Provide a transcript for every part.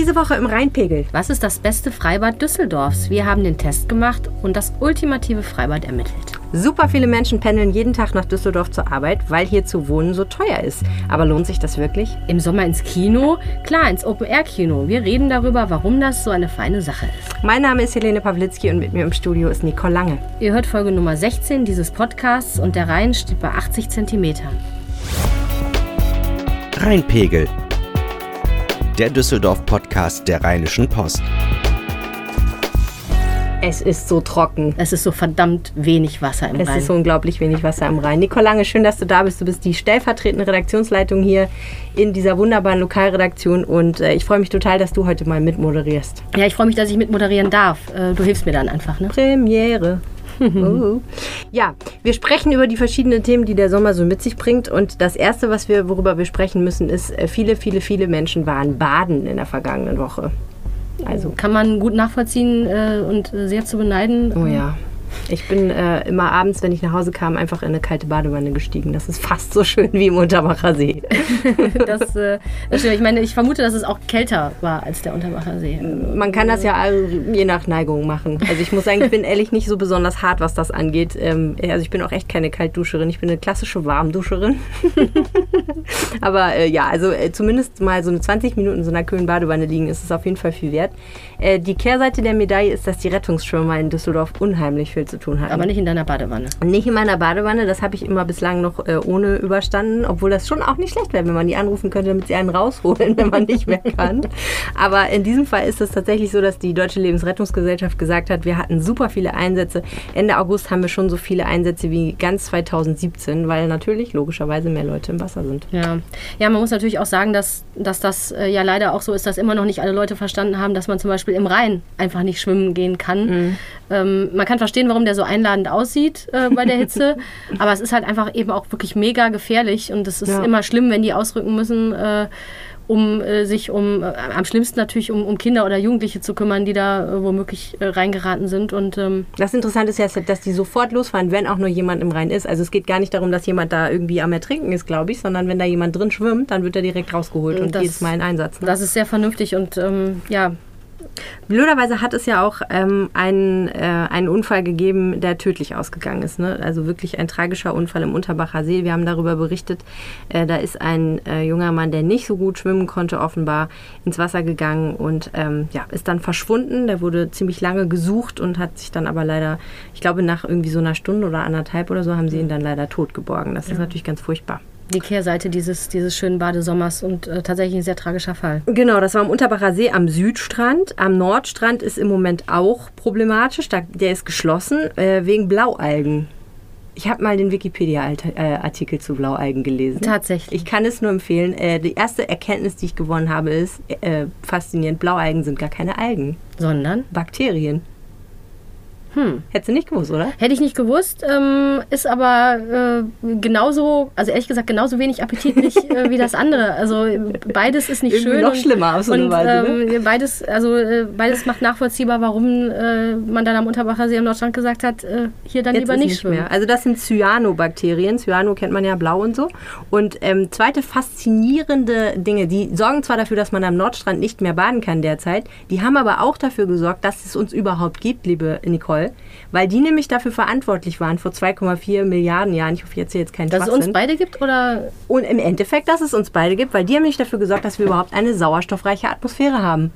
Diese Woche im Rheinpegel. Was ist das beste Freibad Düsseldorfs? Wir haben den Test gemacht und das ultimative Freibad ermittelt. Super viele Menschen pendeln jeden Tag nach Düsseldorf zur Arbeit, weil hier zu wohnen so teuer ist. Aber lohnt sich das wirklich? Im Sommer ins Kino? Klar, ins Open-Air-Kino. Wir reden darüber, warum das so eine feine Sache ist. Mein Name ist Helene Pawlitzki und mit mir im Studio ist Nicole Lange. Ihr hört Folge Nummer 16 dieses Podcasts und der Rhein steht bei 80 Zentimetern. Rheinpegel der Düsseldorf-Podcast der Rheinischen Post. Es ist so trocken. Es ist so verdammt wenig Wasser im es Rhein. Es ist so unglaublich wenig Wasser im Rhein. Nicole Lange, schön, dass du da bist. Du bist die stellvertretende Redaktionsleitung hier in dieser wunderbaren Lokalredaktion und äh, ich freue mich total, dass du heute mal mitmoderierst. Ja, ich freue mich, dass ich mitmoderieren darf. Äh, du hilfst mir dann einfach, ne? Premiere. Ja, wir sprechen über die verschiedenen Themen, die der Sommer so mit sich bringt. Und das Erste, was wir, worüber wir sprechen müssen, ist, äh, viele, viele, viele Menschen waren baden in der vergangenen Woche. Also kann man gut nachvollziehen äh, und sehr zu beneiden. Oh ja. Ich bin äh, immer abends, wenn ich nach Hause kam, einfach in eine kalte Badewanne gestiegen. Das ist fast so schön wie im Unterbacher See. das, äh, das stimmt. Ich meine, ich vermute, dass es auch kälter war als der Unterbacher See. Man kann das ja je nach Neigung machen. Also ich muss sagen, ich bin ehrlich nicht so besonders hart, was das angeht. Ähm, also ich bin auch echt keine Kaltduscherin. Ich bin eine klassische Warmduscherin. Aber äh, ja, also äh, zumindest mal so eine 20 Minuten in so einer kühlen Badewanne liegen, ist es auf jeden Fall viel wert. Äh, die Kehrseite der Medaille ist, dass die Rettungsschwimmer in Düsseldorf unheimlich viel zu tun hatten. Aber nicht in deiner Badewanne. Nicht in meiner Badewanne, das habe ich immer bislang noch äh, ohne überstanden, obwohl das schon auch nicht schlecht wäre, wenn man die anrufen könnte, damit sie einen rausholen, wenn man nicht mehr kann. Aber in diesem Fall ist es tatsächlich so, dass die Deutsche Lebensrettungsgesellschaft gesagt hat, wir hatten super viele Einsätze. Ende August haben wir schon so viele Einsätze wie ganz 2017, weil natürlich logischerweise mehr Leute im Wasser sind. Ja, ja man muss natürlich auch sagen, dass, dass das äh, ja leider auch so ist, dass immer noch nicht alle Leute verstanden haben, dass man zum Beispiel im Rhein einfach nicht schwimmen gehen kann. Mhm. Ähm, man kann verstehen, warum der so einladend aussieht äh, bei der Hitze, aber es ist halt einfach eben auch wirklich mega gefährlich und es ist ja. immer schlimm, wenn die ausrücken müssen. Äh, um äh, sich um, äh, am schlimmsten natürlich um, um, Kinder oder Jugendliche zu kümmern, die da äh, womöglich äh, reingeraten sind. Und, ähm das Interessante ist ja, dass die sofort losfahren, wenn auch nur jemand im Rhein ist. Also es geht gar nicht darum, dass jemand da irgendwie am Ertrinken ist, glaube ich, sondern wenn da jemand drin schwimmt, dann wird er direkt rausgeholt und, das, jedes Mal in Einsatz. Ne? Das ist sehr vernünftig und ähm, ja, Blöderweise hat es ja auch ähm, einen, äh, einen Unfall gegeben, der tödlich ausgegangen ist. Ne? Also wirklich ein tragischer Unfall im Unterbacher See. Wir haben darüber berichtet. Äh, da ist ein äh, junger Mann, der nicht so gut schwimmen konnte, offenbar ins Wasser gegangen und ähm, ja, ist dann verschwunden. Der wurde ziemlich lange gesucht und hat sich dann aber leider, ich glaube, nach irgendwie so einer Stunde oder anderthalb oder so, haben sie ihn dann leider tot geborgen. Das ja. ist natürlich ganz furchtbar die Kehrseite dieses, dieses schönen Badesommers und äh, tatsächlich ein sehr tragischer Fall. Genau, das war am Unterbacher See am Südstrand. Am Nordstrand ist im Moment auch problematisch. der ist geschlossen äh, wegen Blaualgen. Ich habe mal den Wikipedia-Artikel zu Blaualgen gelesen. Tatsächlich. Ich kann es nur empfehlen. Äh, die erste Erkenntnis, die ich gewonnen habe, ist äh, faszinierend. Blaualgen sind gar keine Algen. Sondern? Bakterien. Hm. Hättest du nicht gewusst, oder? Hätte ich nicht gewusst, ähm, ist aber äh, genauso, also ehrlich gesagt, genauso wenig appetitlich äh, wie das andere. Also beides ist nicht Irgendwie schön. noch und, schlimmer auf so eine und. Ne? Ähm, beides, also äh, beides macht nachvollziehbar, warum äh, man dann am Unterbacher See am Nordstrand gesagt hat, äh, hier dann Jetzt lieber nicht, nicht schwimmen. Mehr. Also das sind Cyanobakterien. Cyano kennt man ja blau und so. Und ähm, zweite faszinierende Dinge, die sorgen zwar dafür, dass man am Nordstrand nicht mehr baden kann derzeit, die haben aber auch dafür gesorgt, dass es uns überhaupt gibt, liebe Nicole toll, weil die nämlich dafür verantwortlich waren vor 2,4 Milliarden Jahren. Ich hoffe, ich erzähle jetzt keinen Dass es uns beide gibt oder? Und im Endeffekt, dass es uns beide gibt, weil die haben nämlich dafür gesorgt, dass wir überhaupt eine sauerstoffreiche Atmosphäre haben.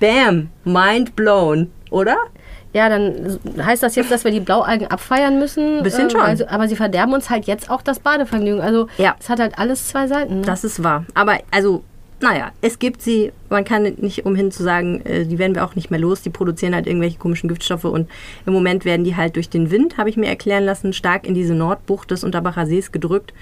Bam, mind blown, oder? Ja, dann heißt das jetzt, dass wir die Blaualgen abfeiern müssen. Bisschen schon. Also, aber sie verderben uns halt jetzt auch das Badevergnügen. Also ja. es hat halt alles zwei Seiten. Ne? Das ist wahr. Aber also naja, es gibt sie, man kann nicht umhin zu sagen, äh, die werden wir auch nicht mehr los. Die produzieren halt irgendwelche komischen Giftstoffe und im Moment werden die halt durch den Wind, habe ich mir erklären lassen, stark in diese Nordbucht des Unterbacher Sees gedrückt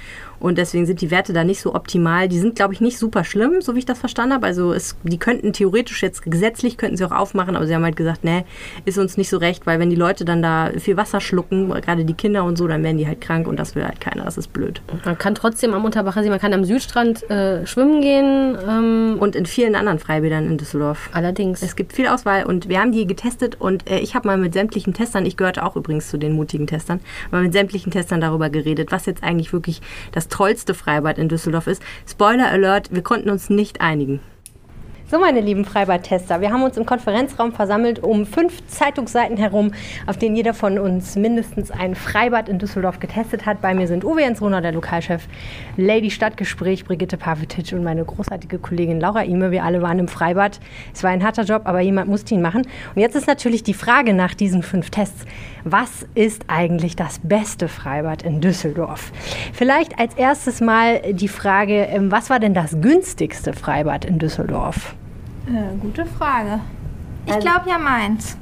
und deswegen sind die Werte da nicht so optimal. Die sind, glaube ich, nicht super schlimm, so wie ich das verstanden habe. Also es, die könnten theoretisch jetzt gesetzlich könnten sie auch aufmachen, aber sie haben halt gesagt, nee, ist uns nicht so recht, weil wenn die Leute dann da viel Wasser schlucken, gerade die Kinder und so, dann werden die halt krank und das will halt keiner. Das ist blöd. Man kann trotzdem am Unterbacher See, man kann am Südstrand äh, schwimmen gehen. Ähm und in vielen anderen Freibädern in Düsseldorf. Allerdings. Es gibt viel Auswahl und wir haben die getestet und äh, ich habe mal mit sämtlichen Testern, ich gehörte auch übrigens zu den mutigen Testern, mal mit sämtlichen Testern darüber geredet, was jetzt eigentlich wirklich das tollste Freibad in Düsseldorf ist. Spoiler Alert, wir konnten uns nicht einigen. So, meine lieben Freibad-Tester, wir haben uns im Konferenzraum versammelt um fünf Zeitungsseiten herum, auf denen jeder von uns mindestens ein Freibad in Düsseldorf getestet hat. Bei mir sind Uwe Jens Rohner, der Lokalchef, Lady Stadtgespräch, Brigitte Pavetic und meine großartige Kollegin Laura Ime. Wir alle waren im Freibad. Es war ein harter Job, aber jemand musste ihn machen. Und jetzt ist natürlich die Frage nach diesen fünf Tests, was ist eigentlich das beste Freibad in Düsseldorf? Vielleicht als erstes mal die Frage, ähm, was war denn das günstigste Freibad in Düsseldorf? Äh, gute Frage. Ich Also- glaube ja meins.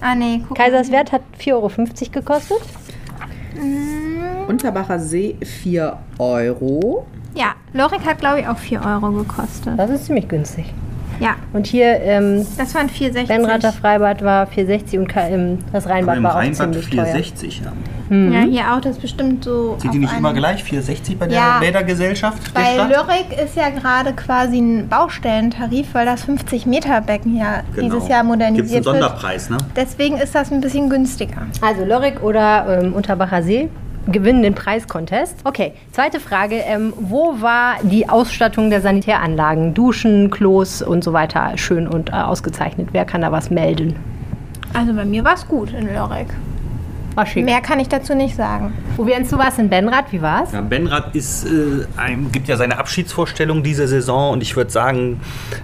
Ah nee, guck Kaiserswerth hat 4,50 Euro gekostet. Unterbacher See 4 Euro. Ja, Lorik hat glaube ich auch 4 Euro gekostet. Das ist ziemlich günstig. Ja, Und hier ähm, das waren 4,60. Benrather Freibad war 4,60 und ähm, das Rheinbad Im war auch Rheinbad ziemlich teuer. 460 ja. Ja, hier auch, das ist bestimmt so. Sind die nicht immer gleich? 460 bei der Ja. Bädergesellschaft der Bei Stadt? Lyrik ist ja gerade quasi ein Baustellentarif, weil das 50 Meter Becken ja Genau. dieses Jahr Gibt's einen modernisiert wird. Sonderpreis, ne? Deswegen ist das ein bisschen günstiger. Also Lörrick oder ähm, Unterbacher See gewinnen den Preiscontest. Okay, zweite Frage. Ähm, wo war die Ausstattung der Sanitäranlagen? Duschen, Klos und so weiter schön und äh, ausgezeichnet. Wer kann da was melden? Also bei mir war es gut in Lyrik. War schick. Mehr kann ich dazu nicht sagen. Wo wir du warst in Benrath, wie war's? Ja, Benrad ist, äh, ein, gibt ja seine Abschiedsvorstellung diese Saison und ich würde sagen,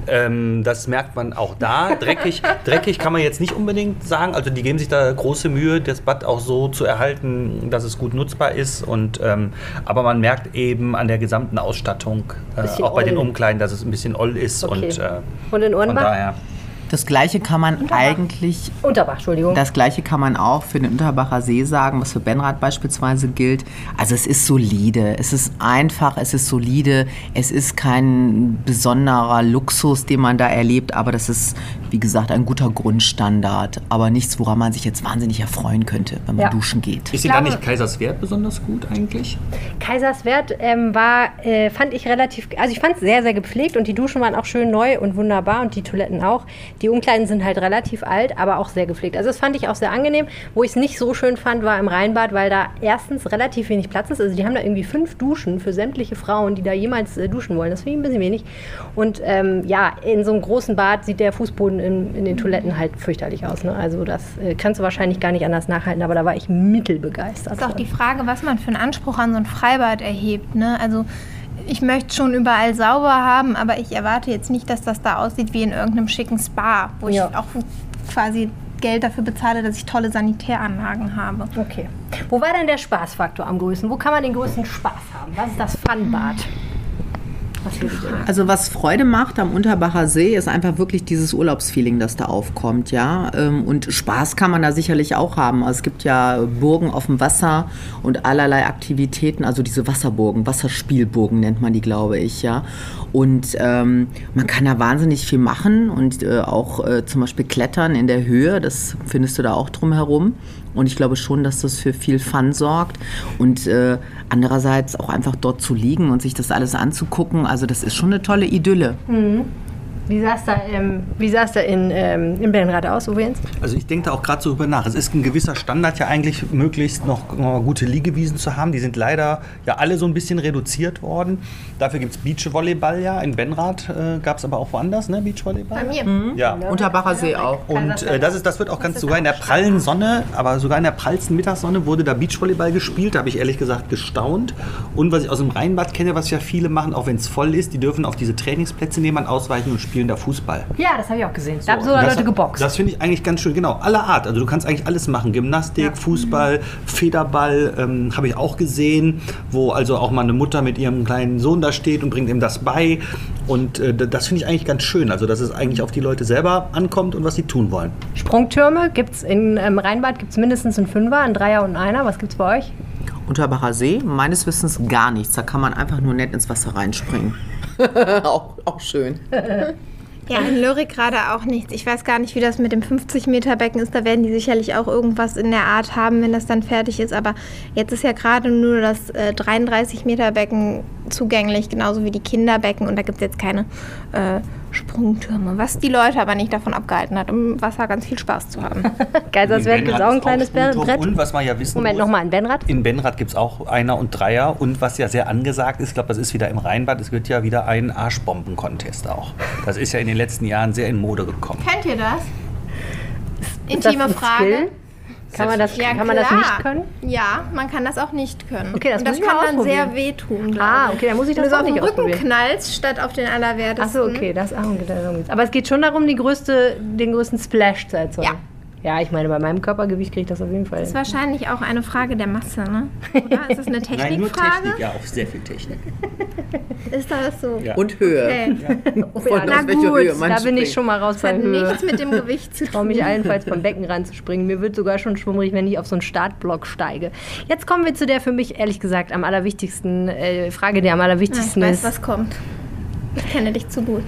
ähm, das merkt man auch da. Dreckig, dreckig kann man jetzt nicht unbedingt sagen. Also die geben sich da große Mühe, das Bad auch so zu erhalten, dass es gut nutzbar ist. Und, ähm, aber man merkt eben an der gesamten Ausstattung, äh, auch bei den oll. Umkleiden, dass es ein bisschen oll ist. Okay. Und, äh, Und in von Urnbach? Das gleiche kann man eigentlich Unterbach, Entschuldigung. Das gleiche kann man auch für den Unterbacher See sagen, was für Benrad beispielsweise gilt. Also es ist solide, es ist einfach, es ist solide, es ist kein besonderer Luxus, den man da erlebt, aber das ist, wie gesagt, ein guter Grundstandard, aber nichts, woran man sich jetzt wahnsinnig erfreuen könnte, wenn man Ja. duschen geht. Ist dir da nicht Kaiserswerth besonders gut eigentlich? Kaiserswerth ähm, war, äh, fand ich relativ, also ich fand es sehr, sehr gepflegt und die Duschen waren auch schön neu und wunderbar und die Toiletten auch. Die Umkleiden sind halt relativ alt, aber auch sehr gepflegt. Also das fand ich auch sehr angenehm. Wo ich es nicht so schön fand, war im Rheinbad, weil da erstens relativ wenig Platz ist. Also die haben da irgendwie fünf Duschen für sämtliche Frauen, die da jemals äh, duschen wollen. Das finde ich ein bisschen wenig. Und ähm, ja, in so einem großen Bad sieht der Fußboden in, in den Toiletten halt fürchterlich aus. Ne? Also das äh, kannst du wahrscheinlich gar nicht anders nachhalten, aber da war ich mittelbegeistert. Das ist auch die Frage, was man für einen Anspruch an so ein Freibad erhebt. Ne? Also ich möchte schon überall sauber haben, aber ich erwarte jetzt nicht, dass das da aussieht wie in irgendeinem schicken Spa, wo Ja. ich auch quasi Geld dafür bezahle, dass ich tolle Sanitäranlagen habe. Okay. Wo war denn der Spaßfaktor am größten? Wo kann man den größten Spaß haben? Was ist das Funbad? Was? Also was Freude macht am Unterbacher See ist einfach wirklich dieses Urlaubsfeeling, das da aufkommt, ja. Ähm, Und Spaß kann man da sicherlich auch haben. Also es gibt ja Burgen auf dem Wasser und allerlei Aktivitäten, also diese Wasserburgen, Wasserspielburgen nennt man die, glaube ich, ja. Und ähm, man kann da wahnsinnig viel machen und äh, auch äh, zum Beispiel klettern in der Höhe, das findest du da auch drumherum. Und ich glaube schon, dass das für viel Fun sorgt. Und äh, andererseits auch einfach dort zu liegen und sich das alles anzugucken. Also das ist schon eine tolle Idylle. Wie sah es da, ähm, wie sah's da in, ähm, in Benrad aus, Uwe Jens? Also ich denke da auch gerade so drüber nach. Es ist ein gewisser Standard ja eigentlich, möglichst noch gute Liegewiesen zu haben. Die sind leider ja alle so ein bisschen reduziert worden. Dafür gibt es Beachvolleyball ja. In Benrath äh, gab es aber auch woanders, ne? Beachvolleyball? Bei mir. Ja. Unterbacher See auch. Und äh, das, ist, das wird auch ganz sogar in der prallen Sonne, aber sogar in der prallsten Mittagssonne wurde da Beachvolleyball gespielt. Da habe ich ehrlich gesagt gestaunt. Und was ich aus dem Rheinbad kenne, was ja viele machen, auch wenn es voll ist, die dürfen auf diese Trainingsplätze nehmen, ausweichen und spielen da Fußball. Ja, das habe ich auch gesehen. Da haben sogar das- Leute geboxt. Das finde ich eigentlich ganz schön, genau. Aller Art. Also du kannst eigentlich alles machen. Gymnastik, Fußball, Federball ähm, habe ich auch gesehen, wo also auch mal eine Mutter mit ihrem kleinen Sohn da steht und bringt ihm das bei. Und äh, das finde ich eigentlich ganz schön. Also dass es eigentlich auf die Leute selber ankommt und was sie tun wollen. Sprungtürme gibt es in ähm, Rheinbad gibt's mindestens einen Fünfer, einen Dreier und einen Einer. Was gibt es bei euch? Unterbacher See, meines Wissens gar nichts. Da kann man einfach nur nett ins Wasser reinspringen. auch, auch schön. Ja, in Lyrik gerade auch nichts. Ich weiß gar nicht, wie das mit dem 50-Meter-Becken ist. Da werden die sicherlich auch irgendwas in der Art haben, wenn das dann fertig ist. Aber jetzt ist ja gerade nur das äh, 33-Meter-Becken zugänglich, genauso wie die Kinderbecken. Und da gibt es jetzt keine äh, Sprungtürme, was die Leute aber nicht davon abgehalten hat, im Wasser ganz viel Spaß zu haben. Kaiserswerth In gibt es auch ein kleines. Brett. Und was man ja wissen Moment, nochmal ein Benrad. in Benrath gibt es auch Einer und Dreier. Und was ja sehr angesagt ist, ich glaube, das ist wieder im Rheinbad, es wird ja wieder ein Arschbomben-Contest auch. Das ist ja in den letzten Jahren sehr in Mode gekommen. Kennt ihr das? Ist das Intime ein Frage. Skill? Kann man das, Ja, kann man das nicht können? Ja, man kann das auch nicht können. Okay, das Und das kann dann sehr wehtun. Ah, okay, dann muss ich das auch auf den nicht Rücken knallst, statt auf den allerwertesten. Achso, okay, das, geht's. Aber es geht schon darum, die größte, den größten Splash zu erzeugen. Ja. Ja, ich meine, bei meinem Körpergewicht kriege ich das auf jeden Fall. Das ist wahrscheinlich auch eine Frage der Masse, ne? Oder? Ist das eine Technikfrage? ja, auch sehr viel Technik. Ist das so? Ja. Und Höhe. Okay. Von Na aus welcher gut, Höhe man da bin ich schon mal raus Das bei hat Höhe. nichts mit dem Gewicht zu Ich traue tun. mich allenfalls vom Becken ranzuspringen. Mir wird sogar schon schwummrig, wenn ich auf so einen Startblock steige. Jetzt kommen wir zu der für mich ehrlich gesagt am allerwichtigsten äh, Frage, der am Ja, ich allerwichtigsten weiß, ist. was kommt. Ich kenne dich zu gut.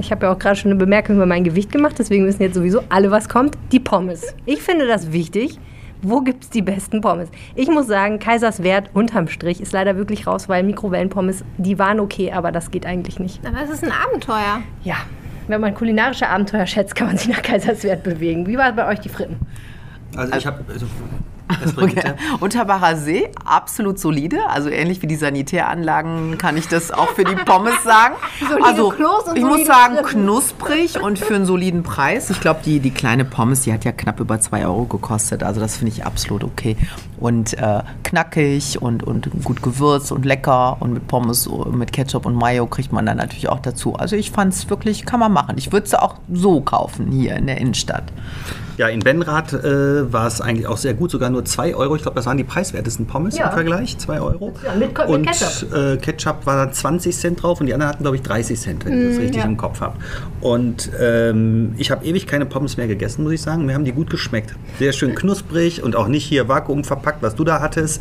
Ich habe ja auch gerade schon eine Bemerkung über mein Gewicht gemacht, deswegen wissen jetzt sowieso alle, was kommt. Die Pommes. Ich finde das wichtig. Wo gibt es die besten Pommes? Ich muss sagen, Kaiserswerth unterm Strich ist leider wirklich raus, weil Mikrowellenpommes, die waren okay, aber das geht eigentlich nicht. Aber es ist ein Abenteuer. Ja, wenn man kulinarische Abenteuer schätzt, kann man sich nach Kaiserswerth bewegen. Wie war bei euch die Fritten? Also ich habe... Also, Okay. Unterbacher See, absolut solide. Also ähnlich wie die Sanitäranlagen kann ich das auch für die Pommes sagen. Solide also Klos und ich muss sagen, knusprig und für einen soliden Preis. Ich glaube, die, die kleine Pommes, die hat ja knapp über 2 Euro gekostet. Also das finde ich absolut okay. Und äh, knackig und, und gut gewürzt und lecker. Und mit Pommes, mit Ketchup und Mayo kriegt man dann natürlich auch dazu. Also ich fand es wirklich, kann man machen. Ich würde es auch so kaufen hier in der Innenstadt. Ja, in Benrath äh, war es eigentlich auch sehr gut, sogar nur 2 Euro. Ich glaube, das waren die preiswertesten Pommes Ja. im Vergleich, 2 Euro. Ja, mit mit und Ketchup. Äh, Ketchup war da 20 Cent drauf und die anderen hatten, glaube ich, 30 Cent, wenn ich das richtig ja. im Kopf habe. Und ähm, ich habe ewig keine Pommes mehr gegessen, muss ich sagen. Mir haben die gut geschmeckt. Sehr schön knusprig und auch nicht hier Vakuum verpackt, was du da hattest,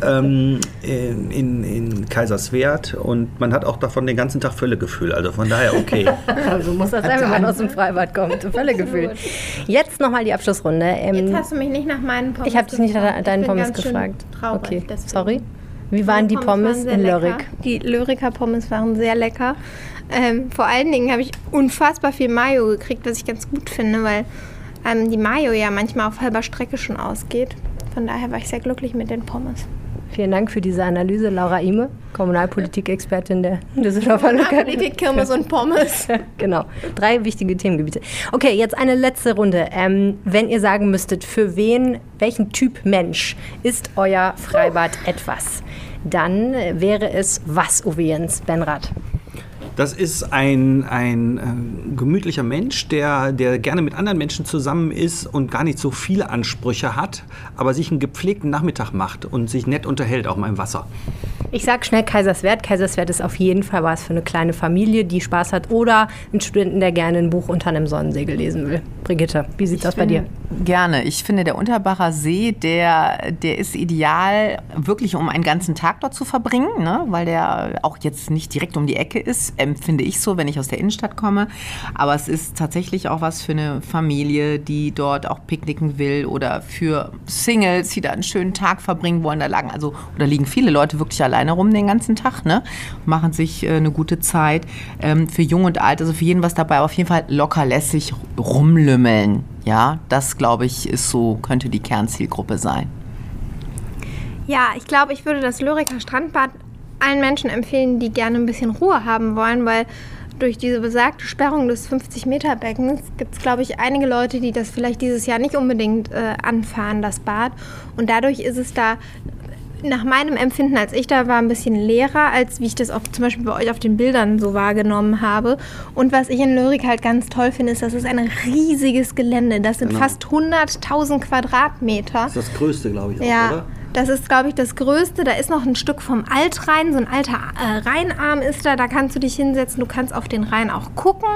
ähm, in, in, Kaiserswerth. Und man hat auch davon den ganzen Tag Völlegefühl. Also von daher okay. Also muss das sein, wenn man aus dem Freibad kommt. Völlegefühl. Jetzt nochmal die Abschlussrunde. Ähm, Jetzt hast du mich nicht nach meinen Pommes ich habe dich nicht nach gefragt. deinen Pommes gefragt. Traurig, okay, deswegen. sorry. Wie waren die Pommes waren sehr in. Lörrick? Die Lörriker Pommes waren sehr lecker. Ähm, vor allen Dingen habe ich unfassbar viel Mayo gekriegt, was ich ganz gut finde, weil ähm, die Mayo ja manchmal auf halber Strecke schon ausgeht. Von daher war ich sehr glücklich mit den Pommes. Vielen Dank für diese Analyse, Laura Ime, Kommunalpolitik-Expertin der Düsseldorfer. Politik, Kirmes und Pommes. Genau, drei wichtige Themengebiete. Okay, jetzt eine letzte Runde. Ähm, wenn ihr sagen müsstet, für wen, welchen Typ Mensch ist euer Freibad etwas, dann wäre es was, Uwe Jens Benrath? Das ist ein, ein äh, gemütlicher Mensch, der, der gerne mit anderen Menschen zusammen ist und gar nicht so viele Ansprüche hat, aber sich einen gepflegten Nachmittag macht und sich nett unterhält, auch mal im Wasser. Ich sag schnell Kaiserswerth. Kaiserswerth ist auf jeden Fall was für eine kleine Familie, die Spaß hat oder einen Studenten, der gerne ein Buch unter einem Sonnensegel lesen will. Brigitte, wie sieht's aus bei dir? Gerne. Ich finde, der Unterbacher See, der, der ist ideal, wirklich um einen ganzen Tag dort zu verbringen, ne? weil der auch jetzt nicht direkt um die Ecke ist, empfinde ich so, wenn ich aus der Innenstadt komme. Aber es ist tatsächlich auch was für eine Familie, die dort auch picknicken will oder für Singles, die da einen schönen Tag verbringen wollen. Da lagen also, oder liegen viele Leute wirklich alleine rum den ganzen Tag, ne? machen sich äh, eine gute Zeit. Ähm, für Jung und Alt, also für jeden was dabei, aber auf jeden Fall locker lässig rumlümmeln. Ja, das glaube ich ist so, könnte die Kernzielgruppe sein. Ja, ich glaube, ich würde das Lüriker Strandbad allen Menschen empfehlen, die gerne ein bisschen Ruhe haben wollen, weil durch diese besagte Sperrung des 50-Meter-Beckens gibt es, glaube ich, einige Leute, die das vielleicht dieses Jahr nicht unbedingt äh, anfahren, das Bad. Und dadurch ist es da nach meinem Empfinden, als ich da war, ein bisschen leerer, als wie ich das auch zum Beispiel bei euch auf den Bildern so wahrgenommen habe. Und was ich in Lyrik halt ganz toll finde, ist, das ist ein riesiges Gelände. Das sind Genau. fast 100.000 Quadratmeter. Das ist das Größte, glaube ich, auch, Ja, oder? Das ist, glaube ich, das Größte. Da ist noch ein Stück vom Altrhein, so ein alter äh, Rheinarm ist da. Da kannst du dich hinsetzen. Du kannst auf den Rhein auch gucken,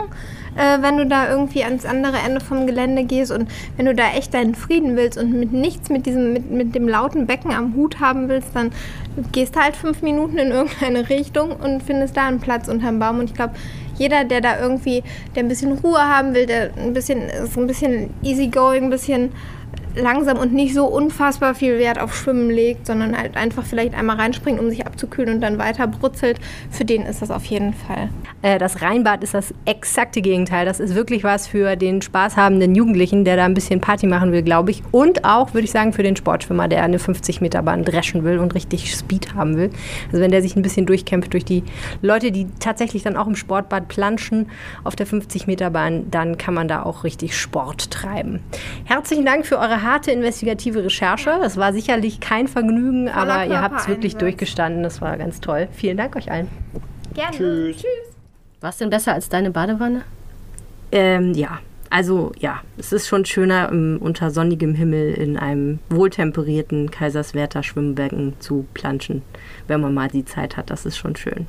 äh, wenn du da irgendwie ans andere Ende vom Gelände gehst. Und wenn du da echt deinen Frieden willst und mit nichts mit diesem, mit, mit dem lauten Becken am Hut haben willst, dann gehst halt fünf Minuten in irgendeine Richtung und findest da einen Platz unterm Baum. Und ich glaube, jeder, der da irgendwie, der ein bisschen Ruhe haben will, der ein bisschen, ist ein bisschen easygoing, ein bisschen langsam und nicht so unfassbar viel Wert auf Schwimmen legt, sondern halt einfach vielleicht einmal reinspringt, um sich abzukühlen und dann weiter brutzelt, für den ist das auf jeden Fall. Äh, das Rheinbad ist das exakte Gegenteil. Das ist wirklich was für den spaßhabenden Jugendlichen, der da ein bisschen Party machen will, glaube ich. Und auch, würde ich sagen, für den Sportschwimmer, der eine 50-Meter-Bahn dreschen will und richtig Speed haben will. Also wenn der sich ein bisschen durchkämpft durch die Leute, die tatsächlich dann auch im Sportbad planschen auf der 50-Meter-Bahn, dann kann man da auch richtig Sport treiben. Herzlichen Dank für eure harte investigative Recherche. Das war sicherlich kein Vergnügen, Voller aber ihr habt es wirklich durchgestanden. Das war ganz toll. Vielen Dank euch allen. Gerne. Tschüss. War es denn besser als deine Badewanne? Ähm, ja, also ja, es ist schon schöner, ähm, unter sonnigem Himmel in einem wohltemperierten Kaiserswerther Schwimmbecken zu planschen, wenn man mal die Zeit hat. Das ist schon schön.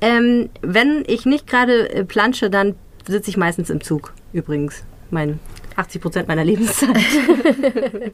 Ähm, wenn ich nicht gerade äh, plansche, dann sitze ich meistens im Zug, übrigens. Mein 80 Prozent meiner Lebenszeit.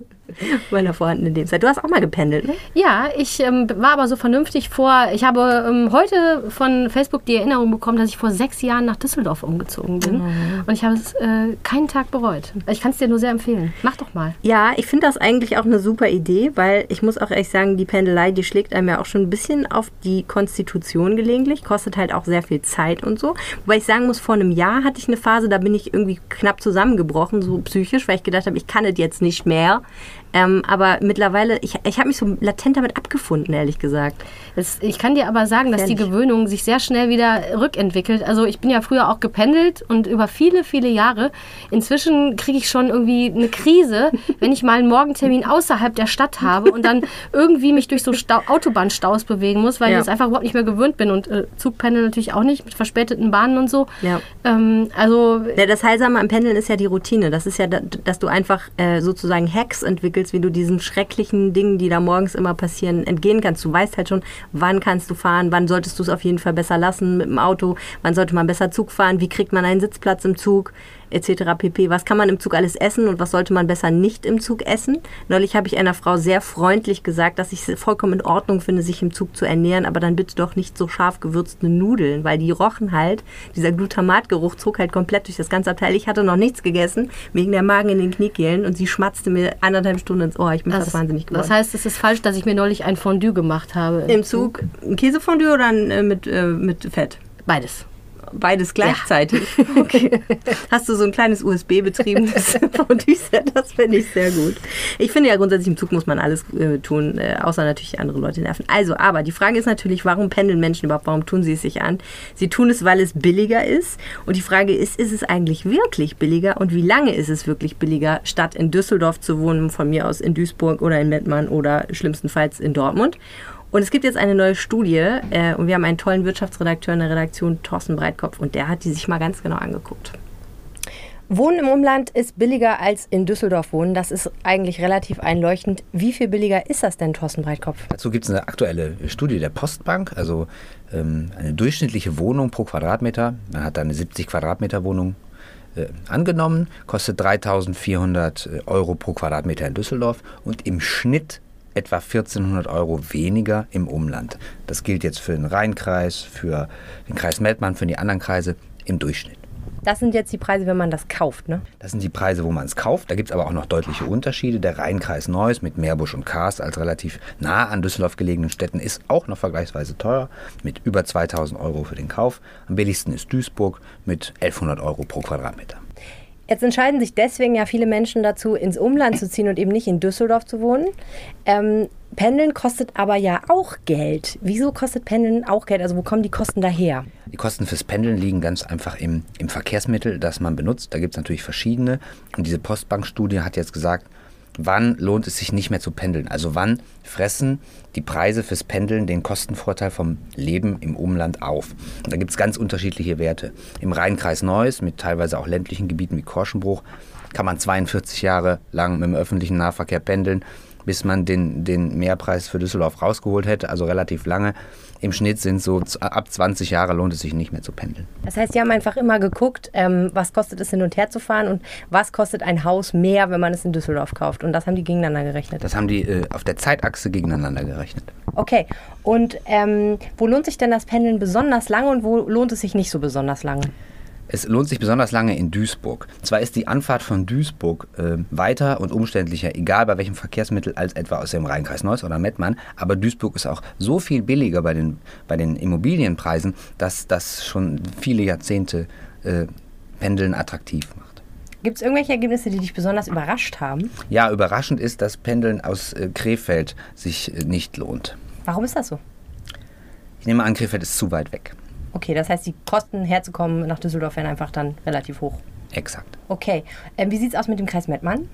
meiner vorhandenen Lebenszeit. Du hast auch mal gependelt, ne? Ja, ich ähm, war aber so vernünftig vor. Ich habe ähm, heute von Facebook die Erinnerung bekommen, dass ich vor sechs Jahren nach Düsseldorf umgezogen bin. Und ich habe es äh, keinen Tag bereut. Ich kann es dir nur sehr empfehlen. Mach doch mal. Ja, ich finde das eigentlich auch eine super Idee, weil ich muss auch ehrlich sagen, die Pendelei, die schlägt einem ja auch schon ein bisschen auf die Konstitution gelegentlich, kostet halt auch sehr viel Zeit und so. Wobei ich sagen muss, vor einem Jahr hatte ich eine Phase, da bin ich irgendwie knapp zusammengebrochen, so psychisch, weil ich gedacht habe, ich kann es jetzt nicht mehr. Ähm, aber mittlerweile, ich, ich habe mich so latent damit abgefunden, ehrlich gesagt. Das, ich kann dir aber sagen, dass die. Gewöhnung sich sehr schnell wieder rückentwickelt. Also ich bin ja früher auch gependelt und über viele, viele Jahre. Inzwischen kriege ich schon irgendwie eine Krise, wenn ich mal einen Morgentermin außerhalb der Stadt habe und dann irgendwie mich durch so Stau Autobahnstaus bewegen muss, weil Ja. ich es einfach überhaupt nicht mehr gewöhnt bin. Und äh, Zugpendeln natürlich auch nicht, mit verspäteten Bahnen und so. Ja. Ähm, also Ja, das Heilsame am Pendeln ist ja die Routine. Das ist ja, da- dass du einfach äh, sozusagen Hacks entwickelst, wie du diesen schrecklichen Dingen, die da morgens immer passieren, entgehen kannst. Du weißt halt schon, wann kannst du fahren, wann solltest du es auf jeden Fall besser lassen mit dem Auto, wann sollte man besser Zug fahren, wie kriegt man einen Sitzplatz im Zug, etc. pp. Was kann man im Zug alles essen und was sollte man besser nicht im Zug essen? Neulich habe ich einer Frau sehr freundlich gesagt, dass ich es vollkommen in Ordnung finde, sich im Zug zu ernähren, aber dann bitte doch nicht so scharf gewürzte Nudeln, weil die rochen halt, dieser Glutamatgeruch zog halt komplett durch das ganze Abteil. Ich hatte noch nichts gegessen, wegen der Magen in den Kniekehlen und sie schmatzte mir anderthalb Stunden ins Ohr. Ich bin fast wahnsinnig geworden. das heißt, es ist falsch, dass ich mir neulich ein Fondue gemacht habe. Im Zug ein Käsefondue oder ein, äh, mit, äh, mit Fett? Beides. Beides gleichzeitig. Okay. Hast du so ein kleines USB-betriebenes Fondue-Set? Das finde ich sehr gut. Ich finde ja grundsätzlich im Zug muss man alles äh, tun, äh, außer natürlich andere Leute nerven. Also, aber die Frage ist natürlich, warum pendeln Menschen überhaupt? Warum tun sie es sich an? Sie tun es, weil es billiger ist. Und die Frage ist, ist es eigentlich wirklich billiger? Und wie lange ist es wirklich billiger, statt in Düsseldorf zu wohnen, von mir aus in Duisburg oder in Mettmann oder schlimmstenfalls in Dortmund? Und es gibt jetzt eine neue Studie äh, und wir haben einen tollen Wirtschaftsredakteur in der Redaktion, Thorsten Breitkopf, und der hat die sich mal ganz genau angeguckt. Wohnen im Umland ist billiger als in Düsseldorf wohnen. Das ist eigentlich relativ einleuchtend. Wie viel billiger ist das denn, Thorsten Breitkopf? Dazu gibt es eine aktuelle Studie der Postbank, also ähm, eine durchschnittliche Wohnung pro Quadratmeter. Man hat da eine 70 Quadratmeter Wohnung äh, angenommen, kostet 3.400 Euro pro Quadratmeter in Düsseldorf und im Schnitt etwa 1.400 Euro weniger im Umland. Das gilt jetzt für den Rheinkreis, für den Kreis Meldmann, für die anderen Kreise im Durchschnitt. Das sind jetzt die Preise, wenn man das kauft, ne? Das sind die Preise, wo man es kauft. Da gibt es aber auch noch deutliche Unterschiede. Der Rheinkreis Neuss mit Meerbusch und Karst als relativ nah an Düsseldorf gelegenen Städten ist auch noch vergleichsweise teuer mit über 2000 Euro für den Kauf. Am billigsten ist Duisburg mit 1100 Euro pro Quadratmeter. Jetzt entscheiden sich deswegen ja viele Menschen dazu, ins Umland zu ziehen und eben nicht in Düsseldorf zu wohnen. Ähm, Pendeln kostet aber ja auch Geld. Wieso kostet Pendeln auch Geld? Also wo kommen die Kosten daher? Die Kosten fürs Pendeln liegen ganz einfach im, im Verkehrsmittel, das man benutzt. Da gibt es natürlich verschiedene. Und diese Postbank-Studie hat jetzt gesagt, wann lohnt es sich nicht mehr zu pendeln? Also wann fressen die Preise fürs Pendeln den Kostenvorteil vom Leben im Umland auf? Und da gibt es ganz unterschiedliche Werte. Im Rheinkreis Neuss, mit teilweise auch ländlichen Gebieten wie Korschenbruch, kann man 42 Jahre lang mit dem öffentlichen Nahverkehr pendeln, bis man den, den Mehrpreis für Düsseldorf rausgeholt hätte, also relativ lange. Im Schnitt sind so ab 20 Jahre lohnt es sich nicht mehr zu pendeln. Das heißt, die haben einfach immer geguckt, ähm, was kostet es hin und her zu fahren und was kostet ein Haus mehr, wenn man es in Düsseldorf kauft. Und das haben die gegeneinander gerechnet. Das haben die äh, auf der Zeitachse gegeneinander gerechnet. Okay. Und ähm, wo lohnt sich denn das Pendeln besonders lange und wo lohnt es sich nicht so besonders lange? Es lohnt sich besonders lange in Duisburg. Zwar ist die Anfahrt von Duisburg äh, weiter und umständlicher, egal bei welchem Verkehrsmittel, als etwa aus dem Rheinkreis Neuss oder Mettmann, aber Duisburg ist auch so viel billiger bei den, bei den Immobilienpreisen, dass das schon viele Jahrzehnte äh, Pendeln attraktiv macht. Gibt es irgendwelche Ergebnisse, die dich besonders überrascht haben? Ja, überraschend ist, dass Pendeln aus äh, Krefeld sich äh, nicht lohnt. Warum ist das so? Ich nehme an, Krefeld ist zu weit weg. Okay, das heißt, die Kosten herzukommen nach Düsseldorf wären einfach dann relativ hoch. Exakt. Okay, ähm, wie sieht es aus mit dem Kreis Mettmann?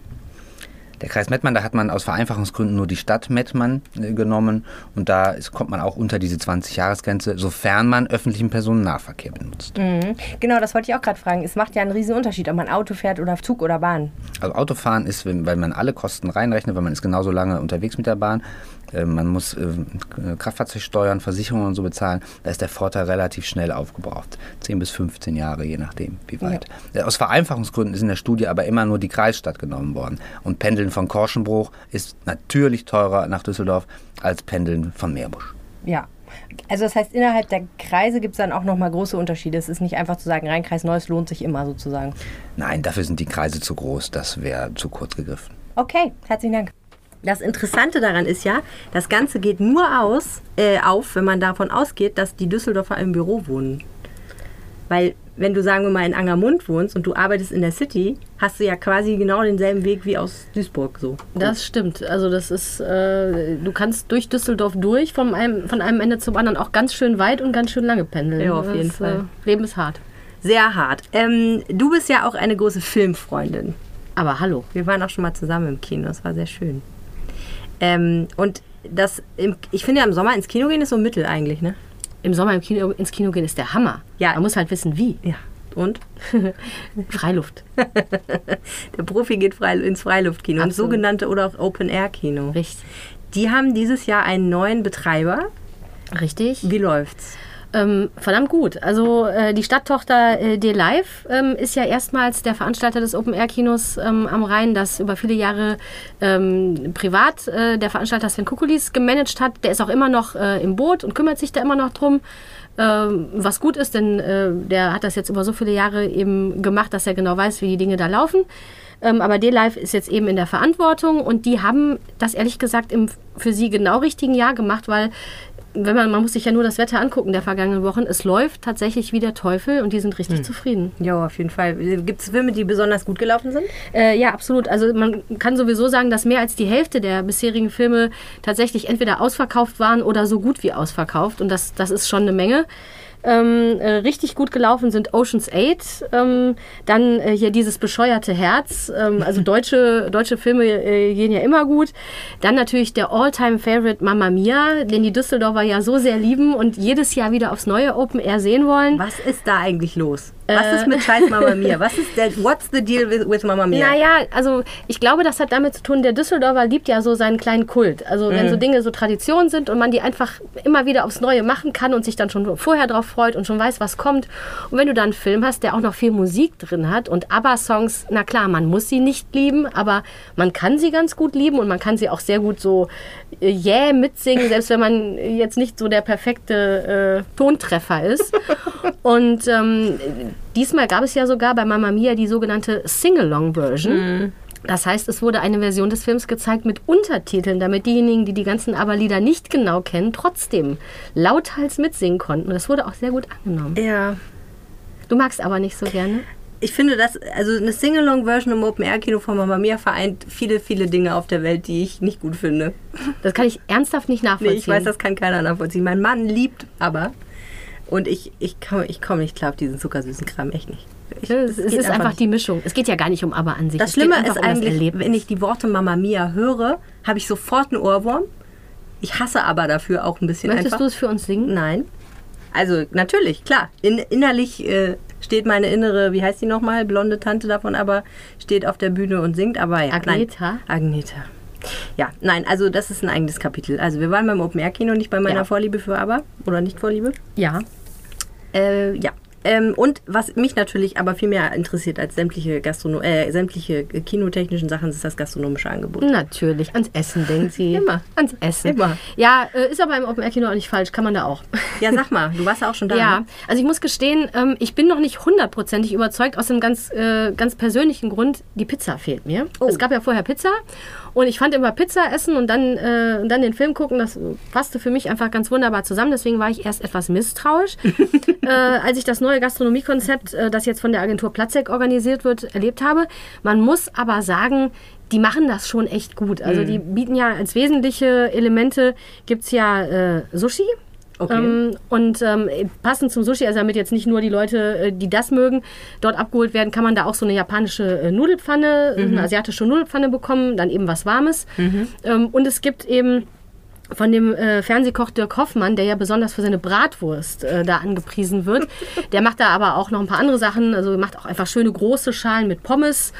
Der Kreis Mettmann, da hat man aus Vereinfachungsgründen nur die Stadt Mettmann äh, genommen und da ist, kommt man auch unter diese 20-Jahres-Grenze, sofern man öffentlichen Personennahverkehr benutzt. Mhm. Genau, das wollte ich auch gerade fragen. Es macht ja einen riesen Unterschied, ob man Auto fährt oder Zug oder Bahn. Also Autofahren ist, wenn- weil man alle Kosten reinrechnet, weil man ist genauso lange unterwegs mit der Bahn. Äh, Man muss äh, Kraftfahrzeugsteuern, Versicherungen und so bezahlen. Da ist der Vorteil relativ schnell aufgebraucht. 10 bis 15 Jahre, je nachdem, wie weit. Äh, Aus Vereinfachungsgründen ist in der Studie aber immer nur die Kreisstadt genommen worden. Und Pendeln von Korschenbruch ist natürlich teurer nach Düsseldorf als Pendeln von Meerbusch. Ja. Also das heißt, innerhalb der Kreise gibt es dann auch nochmal große Unterschiede. Es ist nicht einfach zu sagen, Rheinkreis Neuss lohnt sich immer sozusagen. Nein, dafür sind die Kreise zu groß. Das wäre zu kurz gegriffen. Okay, herzlichen Dank. Das Interessante daran ist ja, das Ganze geht nur aus, äh, auf, wenn man davon ausgeht, dass die Düsseldorfer im Büro wohnen. Weil, wenn du sagen wir mal in Angermund wohnst und du arbeitest in der City, hast du ja quasi genau denselben Weg wie aus Duisburg so. Das stimmt. Also das ist, äh, du kannst durch Düsseldorf durch, von einem, von einem Ende zum anderen auch ganz schön weit und ganz schön lange pendeln. Ja, auf jeden das, Fall. Äh, Leben ist hart. Sehr hart. Ähm, du bist ja auch eine große Filmfreundin. Aber hallo. Wir waren auch schon mal zusammen im Kino, das war sehr schön. Ähm, und das, im, ich finde ja im Sommer ins Kino gehen ist so Mittel eigentlich, ne? Im Sommer im Kino, ins Kino gehen ist der Hammer. Ja. Man muss halt wissen, wie. Ja. Und? Freiluft. Der Profi geht frei, ins Freiluftkino, ins sogenannte oder auch Open-Air-Kino. Richtig. Die haben dieses Jahr einen neuen Betreiber. Richtig. Wie läuft's? Ähm, verdammt gut. Also äh, die Stadttochter äh, D-Live ähm, ist ja erstmals der Veranstalter des Open-Air-Kinos ähm, am Rhein, das über viele Jahre ähm, privat äh, der Veranstalter Sven Kukulis gemanagt hat. Der ist auch immer noch äh, im Boot und kümmert sich da immer noch drum. Ähm, was gut ist, denn äh, der hat das jetzt über so viele Jahre eben gemacht, dass er genau weiß, wie die Dinge da laufen. Ähm, aber D-Live ist jetzt eben in der Verantwortung und die haben das ehrlich gesagt im für sie genau richtigen Jahr gemacht, weil wenn man, man muss sich ja nur das Wetter angucken der vergangenen Wochen. Es läuft tatsächlich wie der Teufel und die sind richtig zufrieden. Ja, auf jeden Fall. Gibt es Filme, die besonders gut gelaufen sind? Äh, ja, absolut. Also man kann sowieso sagen, dass mehr als die Hälfte der bisherigen Filme tatsächlich entweder ausverkauft waren oder so gut wie ausverkauft. Und das, das ist schon eine Menge. Ähm, äh, richtig gut gelaufen sind Oceans 8, ähm, dann äh, hier dieses bescheuerte Herz, ähm, also deutsche, deutsche Filme äh, gehen ja immer gut. Dann natürlich der All-Time-Favorite Mamma Mia, den die Düsseldorfer ja so sehr lieben und jedes Jahr wieder aufs neue Open Air sehen wollen. Was ist da eigentlich los? Was ist mit Scheiß Mama Mia? Was ist der, what's the deal with, with Mama Mia? Naja, also ich glaube, das hat damit zu tun, der Düsseldorfer liebt ja so seinen kleinen Kult. Also wenn so Dinge so Tradition sind und man die einfach immer wieder aufs Neue machen kann und sich dann schon vorher drauf freut und schon weiß, was kommt. Und wenn du dann einen Film hast, der auch noch viel Musik drin hat und ABBA-Songs, na klar, man muss sie nicht lieben, aber man kann sie ganz gut lieben und man kann sie auch sehr gut so äh, yeah mitsingen, selbst wenn man jetzt nicht so der perfekte äh, Tontreffer ist. Und ähm, diesmal gab es ja sogar bei Mamma Mia die sogenannte Sing-Along-Version. Das heißt, es wurde eine Version des Films gezeigt mit Untertiteln, damit diejenigen, die die ganzen ABBA-Lieder nicht genau kennen, trotzdem lauthals mitsingen konnten. Und das wurde auch sehr gut angenommen. Ja. Du magst aber nicht so gerne. Ich finde, dass also eine Sing-Along-Version im Open-Air-Kino von Mama Mia vereint viele, viele Dinge auf der Welt, die ich nicht gut finde. Das kann ich ernsthaft nicht Nee, nachvollziehen. ich weiß, das kann keiner nachvollziehen. Mein Mann liebt aber. Und ich, ich komme ich komm nicht klar auf diesen zuckersüßen Kram, echt nicht. Ich, es, ist einfach nicht. die Mischung. Es geht ja gar nicht um ABBA an sich. Das Schlimme ist um eigentlich, wenn ich die Worte Mama Mia höre, habe ich sofort einen Ohrwurm. Ich hasse aber dafür auch ein bisschen Möchtest einfach. du es für uns singen? Nein. Also natürlich, klar. In, innerlich äh, steht meine innere, wie heißt die nochmal, blonde Tante davon, aber steht auf der Bühne und singt. Aber ja, Agneta? Nein. Agneta. Ja, nein, also das ist ein eigenes Kapitel. Also wir waren beim Open Air Kino, nicht bei meiner Ja. Vorliebe für aber oder nicht Vorliebe. Ja. Äh, ja. Ähm, und was mich natürlich aber viel mehr interessiert als sämtliche, Gastrono äh, sämtliche kinotechnischen Sachen, ist das gastronomische Angebot. Natürlich, ans Essen denkt sie. Immer. Ans Essen. Immer. Ja, äh, ist aber im Open-Air-Kino auch nicht falsch, kann man da auch. Ja, sag mal, du warst ja auch schon da. Ja, ne? also ich muss gestehen, ähm, ich bin noch nicht hundertprozentig überzeugt aus einem ganz, äh, ganz persönlichen Grund. Die Pizza fehlt mir. Oh. Es gab ja vorher Pizza und ich fand immer Pizza essen und dann, äh, und dann den Film gucken, das passte für mich einfach ganz wunderbar zusammen. Deswegen war ich erst etwas misstrauisch, äh, als ich das neue Gastronomiekonzept, äh, das jetzt von der Agentur Platzek organisiert wird, erlebt habe. Man muss aber sagen, die machen das schon echt gut. Also die bieten ja als wesentliche Elemente, gibt es ja äh, Sushi. Okay. Ähm, und ähm, passend zum Sushi, also damit jetzt nicht nur die Leute, äh, die das mögen, dort abgeholt werden, kann man da auch so eine japanische äh, Nudelpfanne, eine asiatische Nudelpfanne bekommen, dann eben was Warmes. Ähm, und es gibt eben von dem äh, Fernsehkoch Dirk Hoffmann, der ja besonders für seine Bratwurst äh, da angepriesen wird. Der macht da aber auch noch ein paar andere Sachen. Also macht auch einfach schöne große Schalen mit Pommes.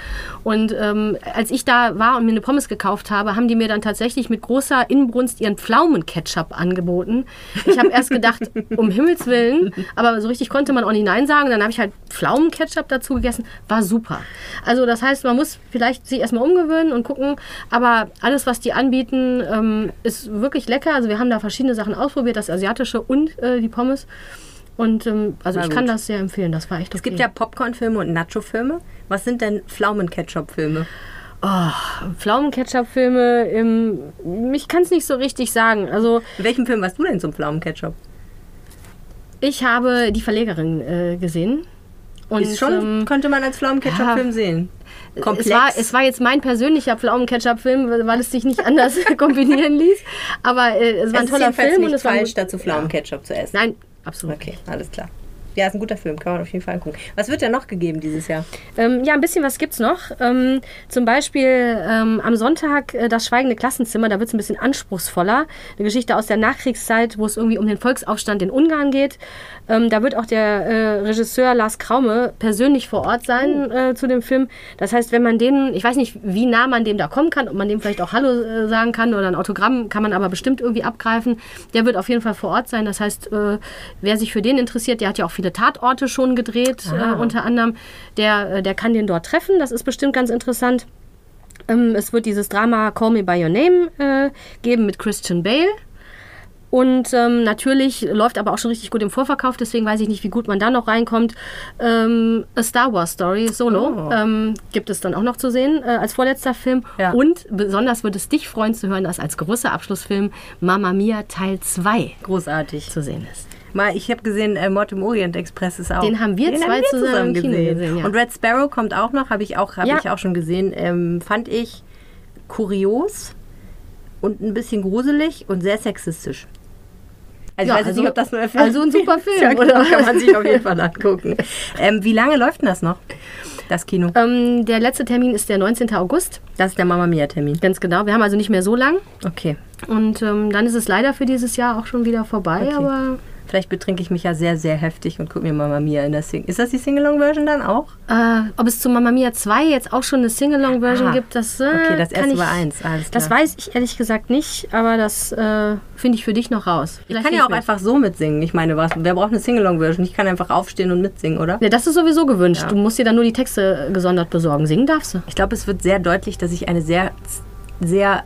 Und ähm, als ich da war und mir eine Pommes gekauft habe, haben die mir dann tatsächlich mit großer Inbrunst ihren Pflaumenketchup angeboten. Ich habe erst gedacht, um Himmels Willen, aber so richtig konnte man auch nicht Nein sagen. Dann habe ich halt Pflaumenketchup dazu gegessen. War super. Also das heißt, man muss vielleicht sich erstmal umgewöhnen und gucken. Aber alles, was die anbieten, ähm, ist wirklich lecker. Also wir haben da verschiedene Sachen ausprobiert, das Asiatische und äh, die Pommes. Und ähm, also War ich kann das sehr empfehlen. Das war echt okay. Es gibt ja Popcorn-Filme und Nacho-Filme. Was sind denn Pflaumen-Ketchup-Filme? Pflaumen-Ketchup-Filme, ähm, ich kann es nicht so richtig sagen. Also In welchem Film warst du denn zum Pflaumen-Ketchup? ich habe die Verlegerin äh, gesehen. Und, Ist schon, ähm, könnte man als Pflaumen-Ketchup-Film ja. sehen. Komplex. Es war, es war jetzt mein persönlicher Pflaumen-Ketchup-Film, weil es sich nicht anders kombinieren ließ. Aber äh, es war ein es ist toller Film und es war falsch, gut. dazu Pflaumen-Ketchup zu essen. Nein, absolut. Okay, alles klar. Ja, ist ein guter Film, kann man auf jeden Fall angucken. Was wird denn noch gegeben dieses Jahr? Ähm, ja, ein bisschen was gibt's noch. Ähm, zum Beispiel ähm, am Sonntag äh, das Schweigende Klassenzimmer, da wird's ein bisschen anspruchsvoller. Eine Geschichte aus der Nachkriegszeit, wo es irgendwie um den Volksaufstand in Ungarn geht. Ähm, da wird auch der äh, Regisseur Lars Kraume persönlich vor Ort sein äh, zu dem Film. Das heißt, wenn man den, ich weiß nicht, wie nah man dem da kommen kann, ob man dem vielleicht auch Hallo äh, sagen kann oder ein Autogramm kann man aber bestimmt irgendwie abgreifen. Der wird auf jeden Fall vor Ort sein. Das heißt, äh, wer sich für den interessiert, der hat ja auch viele Tatorte schon gedreht, äh, unter anderem, der, äh, der kann den dort treffen. Das ist bestimmt ganz interessant. Ähm, es wird dieses Drama Call Me By Your Name äh, geben mit Christian Bale. Und ähm, natürlich läuft aber auch schon richtig gut im Vorverkauf, deswegen weiß ich nicht, wie gut man da noch reinkommt. Ähm, A Star Wars Story Solo Oh. ähm, gibt es dann auch noch zu sehen äh, als vorletzter Film. Ja. Und besonders wird es dich freuen zu hören, dass als großer Abschlussfilm Mamma Mia Teil 2 Großartig. zu sehen ist. Mal, ich habe gesehen, äh, Mord im Orient Express ist auch. Den haben wir zwei zusammen im Kino gesehen, ja. Und Red Sparrow kommt auch noch, habe ich auch, habe Ja. ich auch schon gesehen. Ähm, fand ich kurios und ein bisschen gruselig und sehr sexistisch. Also Ja, ich weiß also- nicht, ob das nur also ein super Film, ja, genau, oder? kann man sich auf jeden Fall angucken. Ähm, wie lange läuft denn das noch, das Kino? Ähm, der letzte Termin ist der 19. August. Das ist der Mama Mia Termin. Ganz genau. Wir haben also nicht mehr so lang. Okay. Und ähm, dann ist es leider für dieses Jahr auch schon wieder vorbei. Okay. Aber Vielleicht betrinke ich mich ja sehr, sehr heftig und gucke mir Mama Mia in der Sing. Ist das die Singalong-Version dann auch? äh, ob es zu Mamma Mia 2 jetzt auch schon eine Singalong-Version Ah, gibt, das, äh, okay, das erste ich, war eins, alles Das klar. weiß ich ehrlich gesagt nicht, aber das äh, finde ich für dich noch raus. Ich Vielleicht kann ja auch nicht. einfach so mitsingen. Ich meine, was, wer braucht eine Singalong-Version? Ich kann einfach aufstehen und mitsingen, oder? Ja, das ist sowieso gewünscht. Du musst dir dann nur die Texte gesondert besorgen. Singen darfst du. Ich glaube, es wird sehr deutlich, dass ich eine sehr, sehr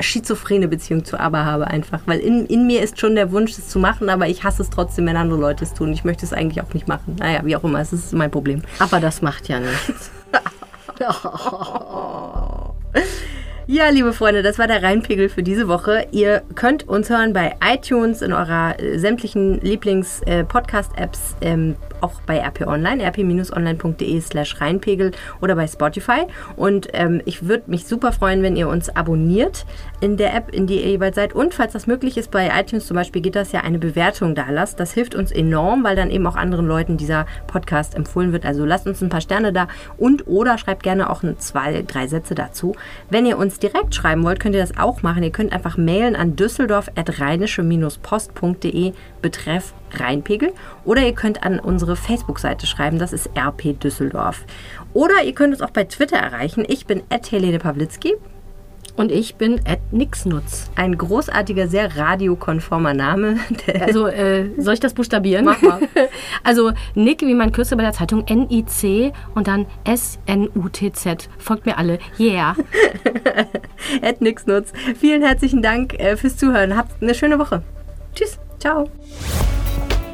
schizophrene Beziehung zu ABBA habe einfach. Weil in, in mir ist schon der Wunsch, es zu machen, aber ich hasse es trotzdem, wenn andere Leute es tun. Ich möchte es eigentlich auch nicht machen. Naja, wie auch immer, es ist mein Problem. Aber das macht ja nichts. Ja, liebe Freunde, das war der Rheinpegel für diese Woche. Ihr könnt uns hören bei iTunes, in eurer äh, sämtlichen Lieblings-Podcast-Apps, ähm, auch bei RP Online, rp-online.de slash Rheinpegel oder bei Spotify. Und ähm, ich würde mich super freuen, wenn ihr uns abonniert in der App, in die ihr jeweils seid. Und falls das möglich ist, bei iTunes zum Beispiel geht das ja eine Bewertung da lasst. Das hilft uns enorm, weil dann eben auch anderen Leuten dieser Podcast empfohlen wird. Also lasst uns ein paar Sterne da und oder schreibt gerne auch zwei, drei Sätze dazu. Wenn ihr uns direkt schreiben wollt, könnt ihr das auch machen. Ihr könnt einfach mailen an düsseldorf.rheinische-post.de betreff Rheinpegel oder ihr könnt an unsere Facebook-Seite schreiben, das ist RP Düsseldorf. Oder ihr könnt uns auch bei Twitter erreichen. Ich bin Helene Pawlitzki. Und ich bin Ed Nixnutz. Ein großartiger, sehr radiokonformer Name. Also, äh, soll ich das buchstabieren? Mach mal. Also, Nick, wie man kürze bei der Zeitung, N-I-C und dann S-N-U-T-Z. Folgt mir alle. Yeah. Ed Nixnutz. Vielen herzlichen Dank äh, fürs Zuhören. Habt eine schöne Woche. Tschüss. Ciao.